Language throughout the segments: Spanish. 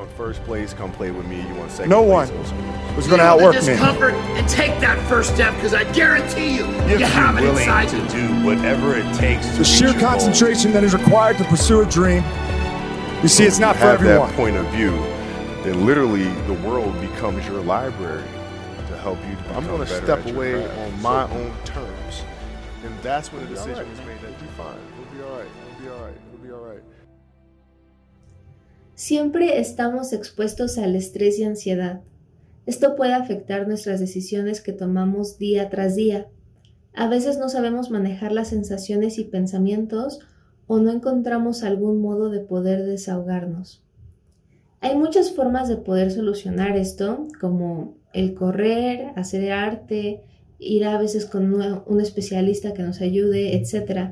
want first place? Come play with me. You want second No place? one Go was going to outwork me. discomfort and take that first step because I guarantee you, You you have have it be willing inside to you. do whatever it takes to The reach sheer your goal. concentration that is required to pursue a dream. You see, it's not for have everyone. that point of view, then literally the world becomes your library to help you. To I'm going to step away craft. on my own terms, and that's when the decision was made. That you're fine. It'll be all right. It'll be all right. It'll be all right. Siempre estamos expuestos al estrés y ansiedad. Esto puede afectar nuestras decisiones que tomamos día tras día. A veces no sabemos manejar las sensaciones y pensamientos o no encontramos algún modo de poder desahogarnos. Hay muchas formas de poder solucionar esto, como el correr, hacer arte, ir a veces con un especialista que nos ayude, etc.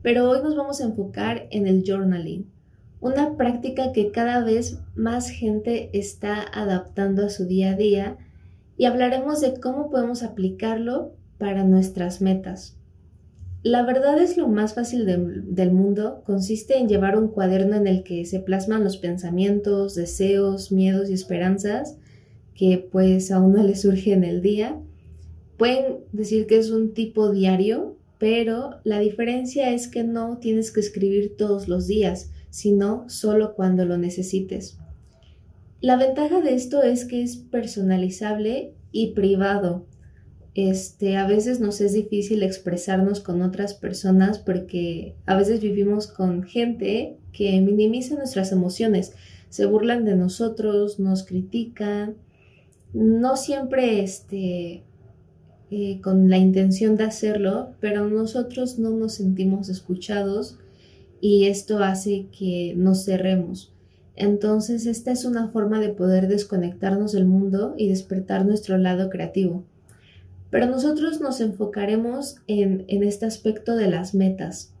Pero hoy nos vamos a enfocar en el journaling, una práctica que cada vez más gente está adaptando a su día a día y hablaremos de cómo podemos aplicarlo para nuestras metas. La verdad es lo más fácil del, mundo, consiste en llevar un cuaderno en el que se plasman los pensamientos, deseos, miedos y esperanzas que pues a uno le surge en el día. Pueden decir que es un tipo diario, pero la diferencia es que no tienes que escribir todos los días, sino solo cuando lo necesites. La ventaja de esto es que es personalizable y privado. Este, a veces nos es difícil expresarnos con otras personas porque a veces vivimos con gente que minimiza nuestras emociones, se burlan de nosotros, nos critican, no siempre este, eh, con la intención de hacerlo, pero nosotros no nos sentimos escuchados y esto hace que nos cerremos. Entonces, esta es una forma de poder desconectarnos del mundo y despertar nuestro lado creativo. Pero nosotros nos enfocaremos en, este aspecto de las metas,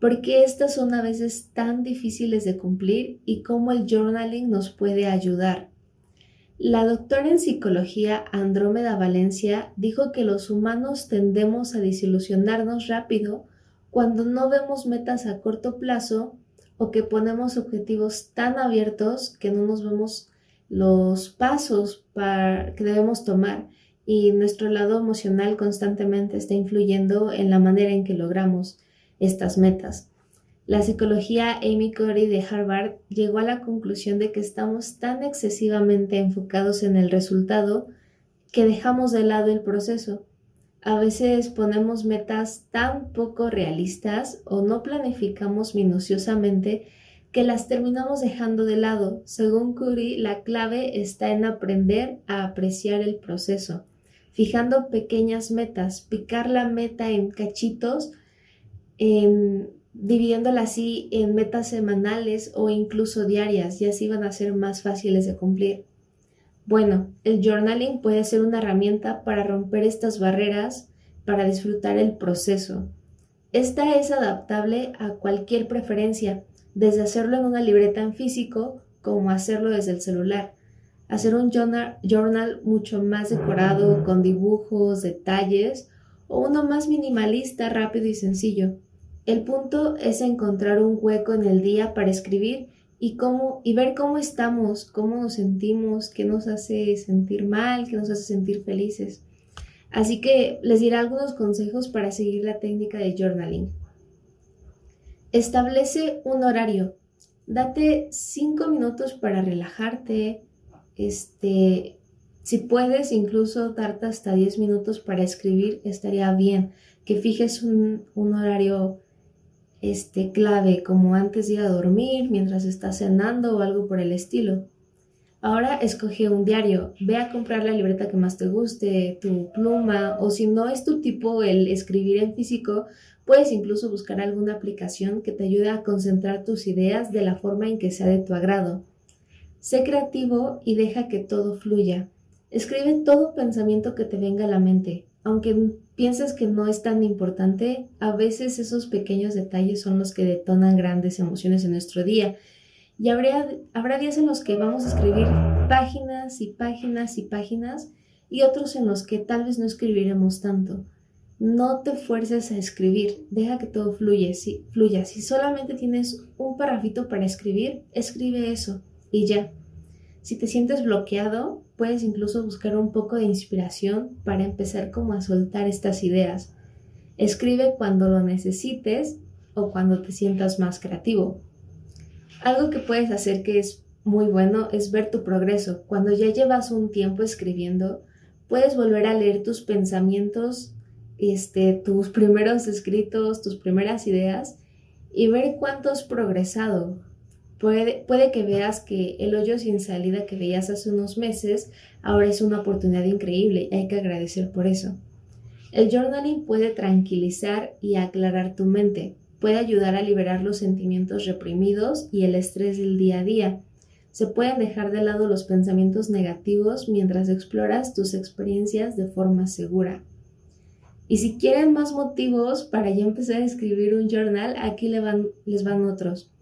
porque estas son a veces tan difíciles de cumplir y cómo el journaling nos puede ayudar. La doctora en psicología Andrómeda Valencia dijo que los humanos tendemos a desilusionarnos rápido cuando no vemos metas a corto plazo o que ponemos objetivos tan abiertos que no nos vemos los pasos que debemos tomar y nuestro lado emocional constantemente está influyendo en la manera en que logramos estas metas. La psicología Amy Cuddy de Harvard llegó a la conclusión de que estamos tan excesivamente enfocados en el resultado que dejamos de lado el proceso. A veces ponemos metas tan poco realistas o no planificamos minuciosamente que las terminamos dejando de lado. Según Curry, la clave está en aprender a apreciar el proceso, fijando pequeñas metas, picar la meta en cachitos, en, dividiéndola así en metas semanales o incluso diarias, y así van a ser más fáciles de cumplir. Bueno, el journaling puede ser una herramienta para romper estas barreras, para disfrutar el proceso. Esta es adaptable a cualquier preferencia, desde hacerlo en una libreta en físico como hacerlo desde el celular. Hacer un journal, mucho más decorado, con dibujos, detalles, o uno más minimalista, rápido y sencillo. El punto es encontrar un hueco en el día para escribir y, cómo, y ver cómo estamos, cómo nos sentimos, qué nos hace sentir mal, qué nos hace sentir felices. Así que les diré algunos consejos para seguir la técnica de journaling. Establece un horario. Date cinco minutos para relajarte. Este, si puedes incluso darte hasta 10 minutos para escribir, estaría bien. Que fijes un horario este, clave, como antes de ir a dormir, mientras estás cenando o algo por el estilo. Ahora escoge un diario, ve a comprar la libreta que más te guste, tu pluma, o si no es tu tipo el escribir en físico, puedes incluso buscar alguna aplicación que te ayude a concentrar tus ideas de la forma en que sea de tu agrado. Sé creativo y deja que todo fluya. Escribe todo pensamiento que te venga a la mente. Aunque pienses que no es tan importante, a veces esos pequeños detalles son los que detonan grandes emociones en nuestro día. Y habrá, días en los que vamos a escribir páginas y páginas y páginas y otros en los que tal vez no escribiremos tanto. No te fuerces a escribir, deja que todo fluya. Si, fluya. si solamente tienes un parrafito para escribir, escribe eso y ya. Si te sientes bloqueado, puedes incluso buscar un poco de inspiración para empezar como a soltar estas ideas. Escribe cuando lo necesites o cuando te sientas más creativo. Algo que puedes hacer que es muy bueno es ver tu progreso. Cuando ya llevas un tiempo escribiendo, puedes volver a leer tus pensamientos, este, tus primeros escritos, tus primeras ideas y ver cuánto has progresado. Puede, que veas que el hoyo sin salida que veías hace unos meses ahora es una oportunidad increíble y hay que agradecer por eso. El journaling puede tranquilizar y aclarar tu mente, puede ayudar a liberar los sentimientos reprimidos y el estrés del día a día. Se pueden dejar de lado los pensamientos negativos mientras exploras tus experiencias de forma segura. Y si quieren más motivos para ya empezar a escribir un journal, aquí les van otros.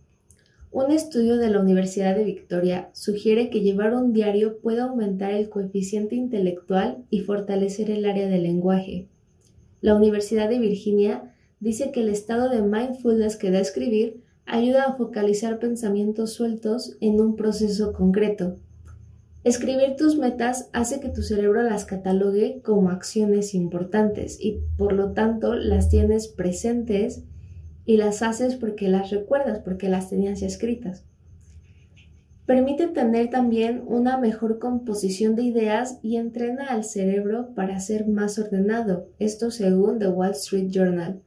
Un estudio de la Universidad de Victoria sugiere que llevar un diario puede aumentar el coeficiente intelectual y fortalecer el área del lenguaje. La Universidad de Virginia dice que el estado de mindfulness que da escribir ayuda a focalizar pensamientos sueltos en un proceso concreto. Escribir tus metas hace que tu cerebro las catalogue como acciones importantes y por lo tanto las tienes presentes y las haces porque las recuerdas, porque las tenías ya escritas. Permite tener también una mejor composición de ideas y entrena al cerebro para ser más ordenado, esto según The Wall Street Journal.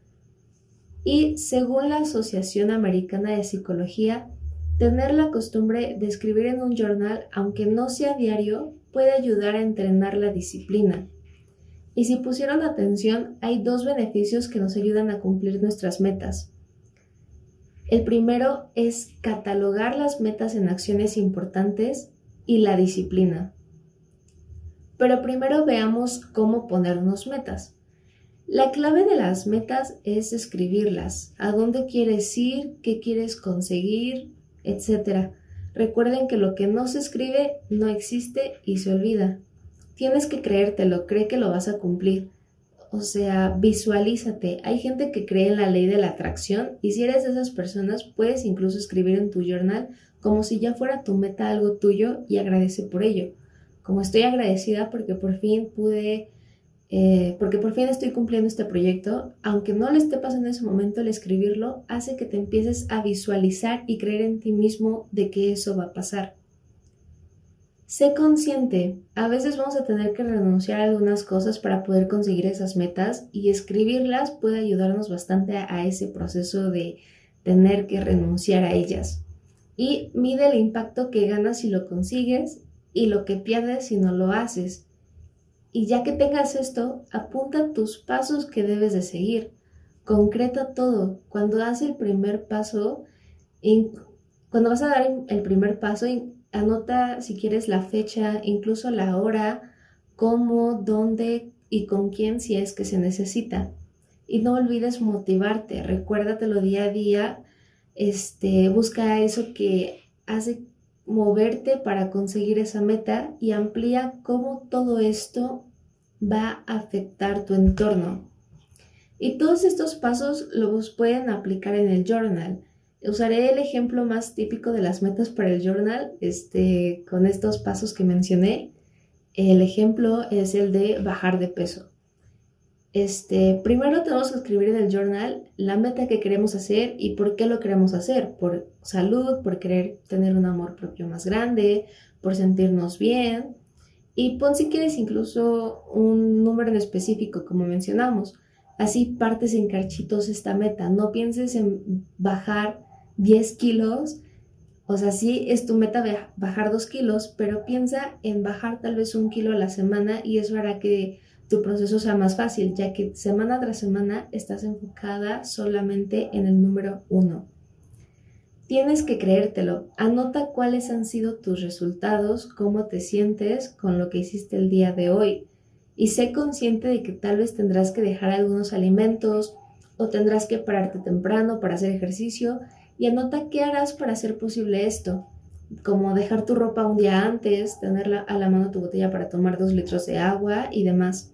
Y según la Asociación Americana de Psicología, Tener la costumbre de escribir en un journal, aunque no sea diario, puede ayudar a entrenar la disciplina. Y si pusieron atención, hay dos beneficios que nos ayudan a cumplir nuestras metas. El primero es catalogar las metas en acciones importantes y la disciplina. Pero primero veamos cómo ponernos metas. La clave de las metas es escribirlas, a dónde quieres ir, qué quieres conseguir, etc. Recuerden que lo que no se escribe no existe y se olvida. Tienes que creértelo, cree que lo vas a cumplir. O sea, visualízate. Hay gente que cree en la ley de la atracción y si eres de esas personas puedes incluso escribir en tu journal como si ya fuera tu meta algo tuyo y agradece por ello. Como estoy agradecida porque por fin pude eh, porque por fin estoy cumpliendo este proyecto, aunque no le esté pasando en ese momento el escribirlo, hace que te empieces a visualizar y creer en ti mismo de que eso va a pasar. Sé consciente, a veces vamos a tener que renunciar a algunas cosas para poder conseguir esas metas y escribirlas puede ayudarnos bastante a ese proceso de tener que renunciar a ellas. Y mide el impacto que ganas si lo consigues y lo que pierdes si no lo haces. Y ya que tengas esto, apunta tus pasos que debes de seguir. Concreta todo. Cuando das el primer paso, cuando vas a dar el primer paso, anota si quieres la fecha, incluso la hora, cómo, dónde y con quién si es que se necesita. Y no olvides motivarte, recuérdatelo día a día, este, busca eso que hace moverte para conseguir esa meta y amplía cómo todo esto va a afectar tu entorno. Y todos estos pasos los pueden aplicar en el journal. Usaré el ejemplo más típico de las metas para el journal, este, con estos pasos que mencioné. El ejemplo es el de bajar de peso. Este, primero tenemos que escribir en el journal la meta que queremos hacer y por qué lo queremos hacer. Por salud, por querer tener un amor propio más grande, por sentirnos bien. Y pon si quieres incluso un número en específico, como mencionamos. Así partes en carchitos esta meta. No pienses en bajar 10 kilos. O sea, sí es tu meta bajar 2 kilos, pero piensa en bajar tal vez un kilo a la semana y eso hará que tu proceso sea más fácil, ya que semana tras semana estás enfocada solamente en el número uno. Tienes que creértelo. Anota cuáles han sido tus resultados, cómo te sientes con lo que hiciste el día de hoy. Y sé consciente de que tal vez tendrás que dejar algunos alimentos o tendrás que pararte temprano para hacer ejercicio y anota qué harás para hacer posible esto, como dejar tu ropa un día antes, tener a la mano tu botella para tomar dos litros de agua y demás.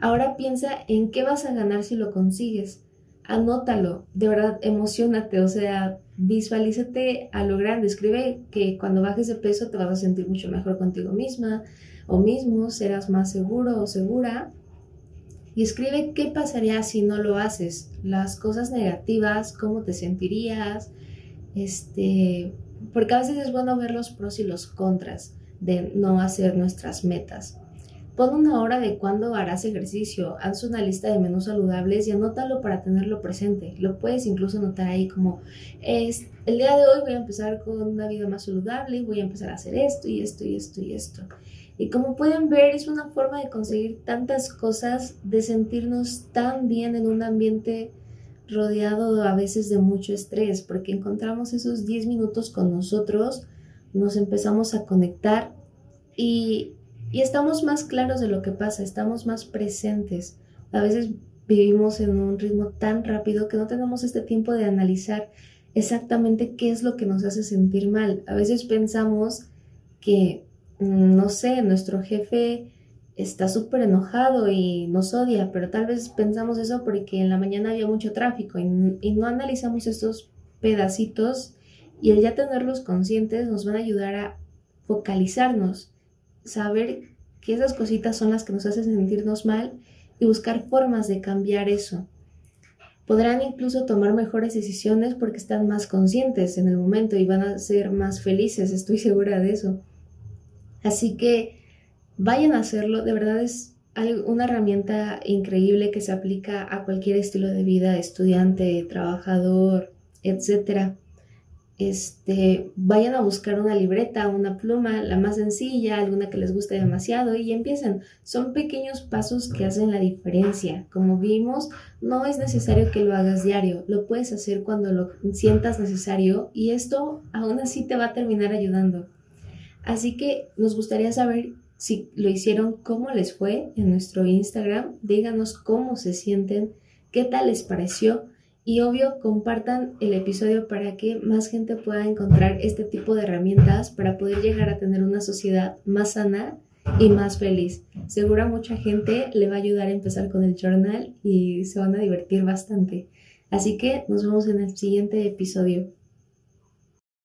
Ahora piensa en qué vas a ganar si lo consigues. anótalo, de verdad, emocionate, o sea, visualízate a lo grande, escribe que cuando bajes de peso te vas a sentir mucho mejor contigo misma o mismo, serás más seguro o segura. Y escribe qué pasaría si no lo haces, las cosas negativas, cómo te sentirías, este, porque a veces es bueno ver los pros y los contras de no hacer nuestras metas. Pon una hora de cuándo harás ejercicio, haz una lista de menús saludables y anótalo para tenerlo presente. Lo puedes incluso anotar ahí como, es, el día de hoy voy a empezar con una vida más saludable y voy a empezar a hacer esto y esto y esto y esto. Y como pueden ver, es una forma de conseguir tantas cosas, de sentirnos tan bien en un ambiente rodeado a veces de mucho estrés, porque encontramos esos 10 minutos con nosotros, nos empezamos a conectar y y estamos más claros de lo que pasa, estamos más presentes. A veces vivimos en un ritmo tan rápido que no tenemos este tiempo de analizar exactamente qué es lo que nos hace sentir mal. A veces pensamos que, mm, no sé, nuestro jefe está súper enojado y nos odia, pero tal vez pensamos eso porque en la mañana había mucho tráfico y, no analizamos estos pedacitos y el ya tenerlos conscientes nos van a ayudar a focalizarnos saber que esas cositas son las que nos hacen sentirnos mal y buscar formas de cambiar eso. Podrán incluso tomar mejores decisiones porque están más conscientes en el momento y van a ser más felices, estoy segura de eso. Así que vayan a hacerlo, de verdad es una herramienta increíble que se aplica a cualquier estilo de vida, estudiante, trabajador, etcétera este, vayan a buscar una libreta, una pluma, la más sencilla, alguna que les guste demasiado y empiecen. Son pequeños pasos que hacen la diferencia. Como vimos, no es necesario que lo hagas diario, lo puedes hacer cuando lo sientas necesario y esto aún así te va a terminar ayudando. Así que nos gustaría saber si lo hicieron, cómo les fue en nuestro Instagram, díganos cómo se sienten, qué tal les pareció y obvio, compartan el episodio para que más gente pueda encontrar este tipo de herramientas para poder llegar a tener una sociedad más sana y más feliz. Seguro mucha gente le va a ayudar a empezar con el journal y se van a divertir bastante. Así que nos vemos en el siguiente episodio.